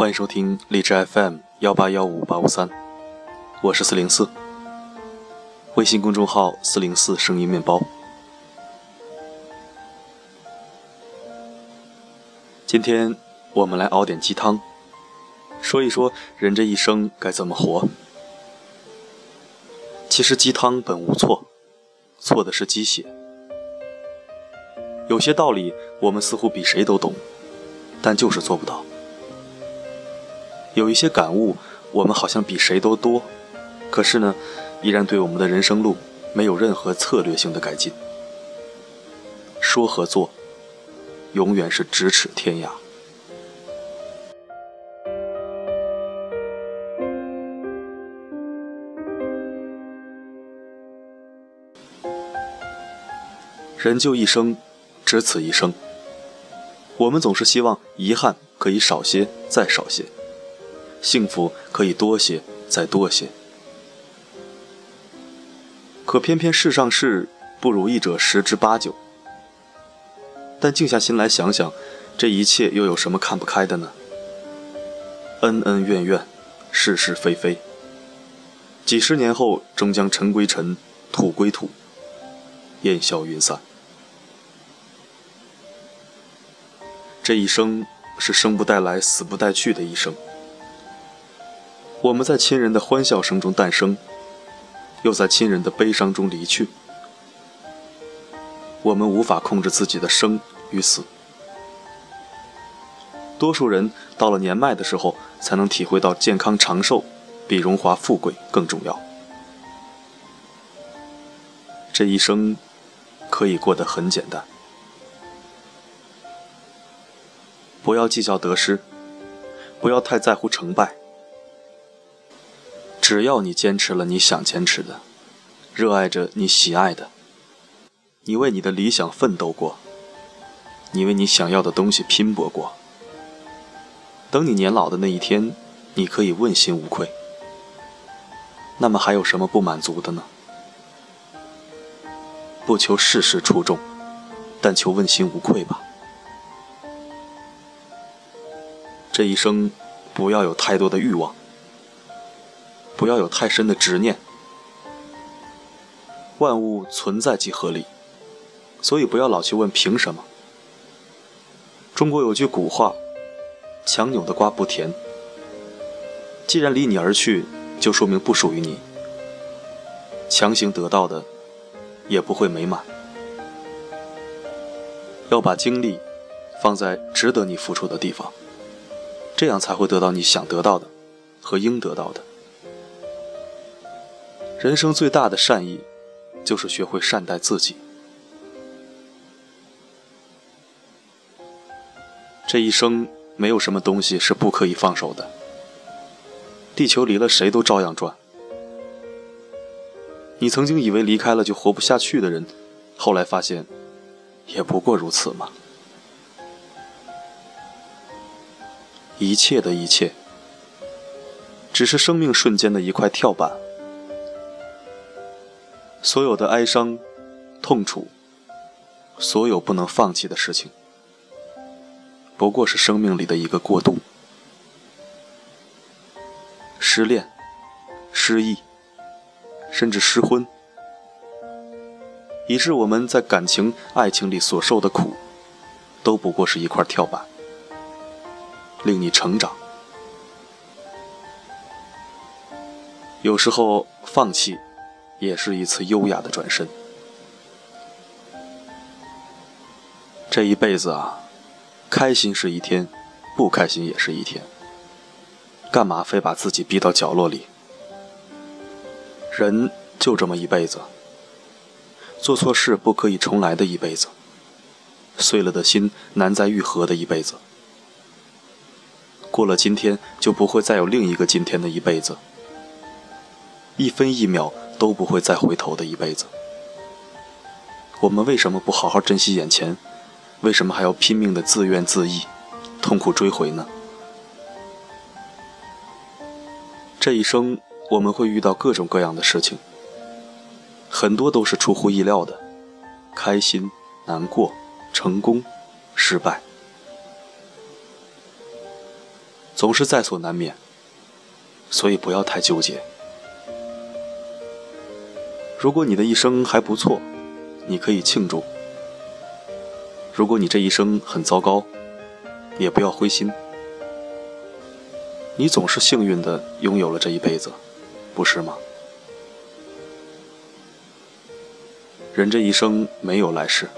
欢迎收听荔枝 FM 幺八幺五八五三，我是四零四。微信公众号四零四声音面包。今天我们来熬点鸡汤，说一说人这一生该怎么活。其实鸡汤本无错，错的是鸡血。有些道理我们似乎比谁都懂，但就是做不到。有一些感悟，我们好像比谁都多，可是呢，依然对我们的人生路没有任何策略性的改进。说和做，永远是咫尺天涯。人就一生，只此一生。我们总是希望遗憾可以少些，再少些。幸福可以多些，再多些，可偏偏世上事不如意者十之八九。但静下心来想想，这一切又有什么看不开的呢？恩恩怨怨，是是非非，几十年后终将尘归尘，土归土，烟消云散。这一生是生不带来，死不带去的一生。我们在亲人的欢笑声中诞生，又在亲人的悲伤中离去。我们无法控制自己的生与死。多数人到了年迈的时候，才能体会到健康长寿比荣华富贵更重要。这一生可以过得很简单，不要计较得失，不要太在乎成败。只要你坚持了你想坚持的，热爱着你喜爱的，你为你的理想奋斗过，你为你想要的东西拼搏过，等你年老的那一天，你可以问心无愧。那么还有什么不满足的呢？不求事事出众，但求问心无愧吧。这一生，不要有太多的欲望。不要有太深的执念。万物存在即合理，所以不要老去问凭什么。中国有句古话：“强扭的瓜不甜。”既然离你而去，就说明不属于你。强行得到的，也不会美满。要把精力放在值得你付出的地方，这样才会得到你想得到的和应得到的。人生最大的善意，就是学会善待自己。这一生没有什么东西是不可以放手的。地球离了谁都照样转。你曾经以为离开了就活不下去的人，后来发现，也不过如此嘛。一切的一切，只是生命瞬间的一块跳板。所有的哀伤、痛楚，所有不能放弃的事情，不过是生命里的一个过渡。失恋、失忆，甚至失婚，以致我们在感情、爱情里所受的苦，都不过是一块跳板，令你成长。有时候放弃。也是一次优雅的转身。这一辈子啊，开心是一天，不开心也是一天。干嘛非把自己逼到角落里？人就这么一辈子，做错事不可以重来的一辈子，碎了的心难再愈合的一辈子，过了今天就不会再有另一个今天的一辈子，一分一秒。都不会再回头的一辈子，我们为什么不好好珍惜眼前？为什么还要拼命的自怨自艾、痛苦追回呢？这一生我们会遇到各种各样的事情，很多都是出乎意料的，开心、难过、成功、失败。总是在所难免，所以不要太纠结。如果你的一生还不错，你可以庆祝；如果你这一生很糟糕，也不要灰心。你总是幸运的拥有了这一辈子，不是吗？人这一生没有来世，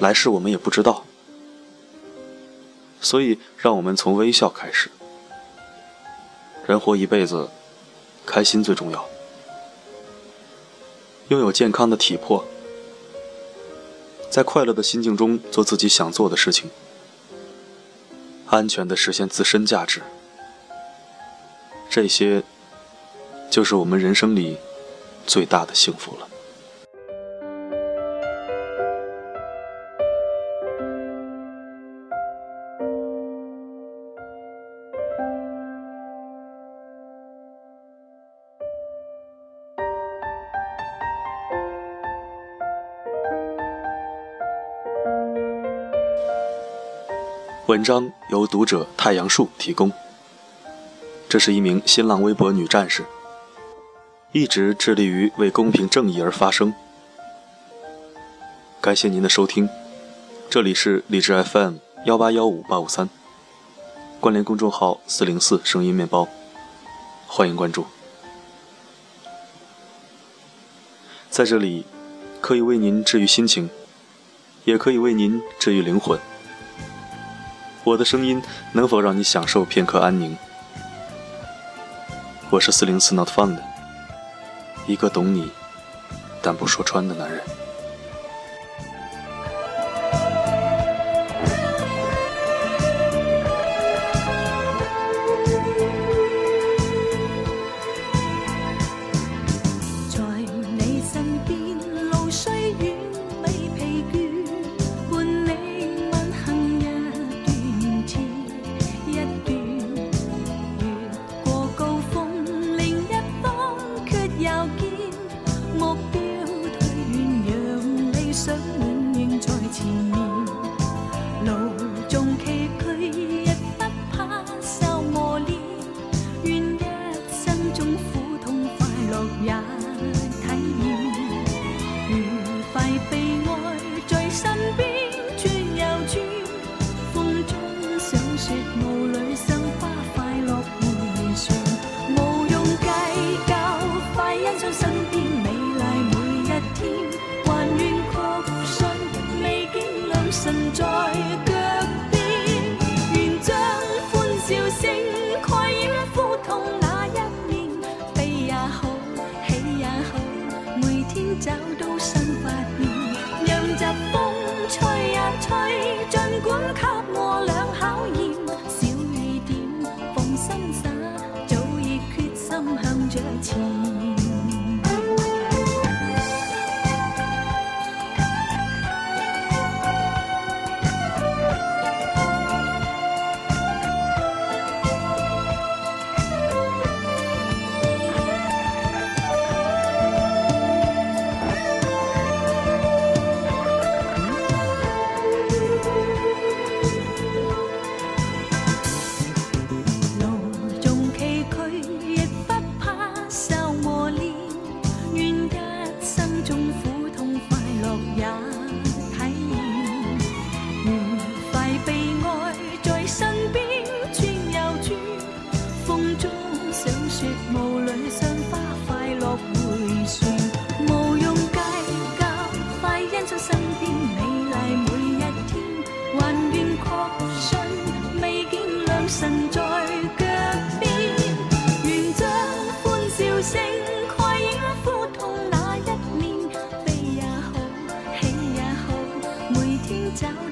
来世我们也不知道。所以，让我们从微笑开始。人活一辈子，开心最重要。拥有健康的体魄，在快乐的心境中做自己想做的事情，安全的实现自身价值。这些，就是我们人生里最大的幸福了。文章由读者太阳树提供。这是一名新浪微博女战士，一直致力于为公平正义而发声。感谢您的收听，这里是荔枝 FM 幺八幺五八五三，关联公众号四零四声音面包，欢迎关注。在这里，可以为您治愈心情，也可以为您治愈灵魂。我的声音能否让你享受片刻安宁？我是四零四 Not Found，一个懂你但不说穿的男人。找到新发现让疾风吹呀吹尽管给我俩无用计较，快欣赏身边美丽每一天。还愿确信，未见良辰在脚边。愿将欢笑声盖掩苦痛那一面，悲也好，喜也好，每天找。